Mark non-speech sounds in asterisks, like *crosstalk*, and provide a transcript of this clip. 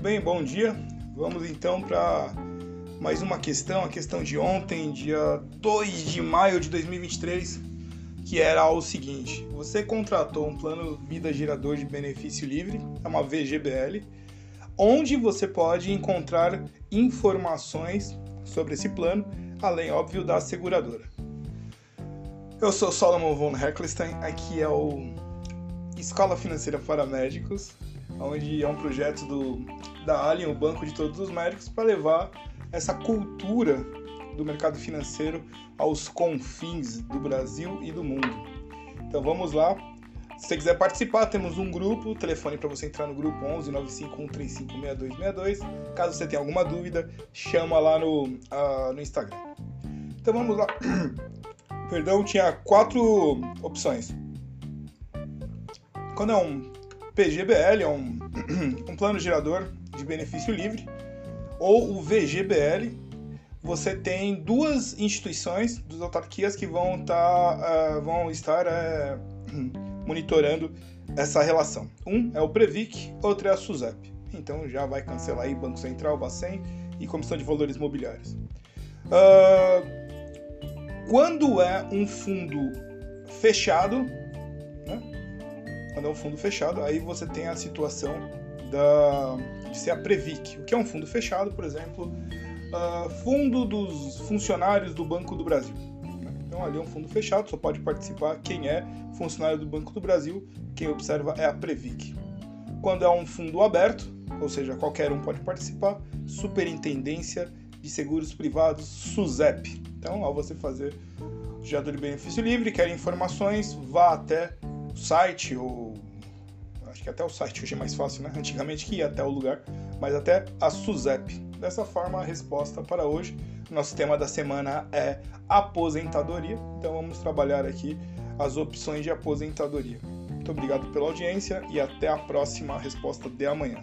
bem? Bom dia. Vamos então para mais uma questão, a questão de ontem, dia 2 de maio de 2023, que era o seguinte: você contratou um plano vida gerador de benefício livre, é uma VGBL, onde você pode encontrar informações sobre esse plano, além, óbvio, da seguradora. Eu sou Solomon von Heckelstein, aqui é o Escola Financeira para Médicos, onde é um projeto do, da Alien, o Banco de Todos os Médicos, para levar essa cultura do mercado financeiro aos confins do Brasil e do mundo. Então vamos lá. Se você quiser participar, temos um grupo, telefone para você entrar no grupo 11 95135 6262. Caso você tenha alguma dúvida, chama lá no, uh, no Instagram. Então vamos lá. *clears throat* Perdão, tinha quatro opções. Quando é um PGBL, é um, *clears throat* um plano gerador de benefício livre, ou o VGBL, você tem duas instituições, duas autarquias que vão, tá, uh, vão estar uh, *clears throat* monitorando essa relação. Um é o Previc, outro é a SUSEP. Então já vai cancelar aí Banco Central, Bacen e Comissão de Valores Mobiliários. Uh, quando é um fundo fechado? Quando é um fundo fechado, aí você tem a situação da, de ser a Previc. O que é um fundo fechado, por exemplo, uh, fundo dos funcionários do Banco do Brasil. Então ali é um fundo fechado, só pode participar quem é funcionário do Banco do Brasil, quem observa é a Previc. Quando é um fundo aberto, ou seja, qualquer um pode participar, Superintendência de Seguros Privados, SUSEP. Então, ao você fazer o gerador de benefício livre, quer informações, vá até site ou acho que até o site hoje é mais fácil, né? Antigamente que ia até o lugar, mas até a SUSEP. Dessa forma, a resposta para hoje. Nosso tema da semana é aposentadoria, então vamos trabalhar aqui as opções de aposentadoria. Muito obrigado pela audiência e até a próxima resposta de amanhã.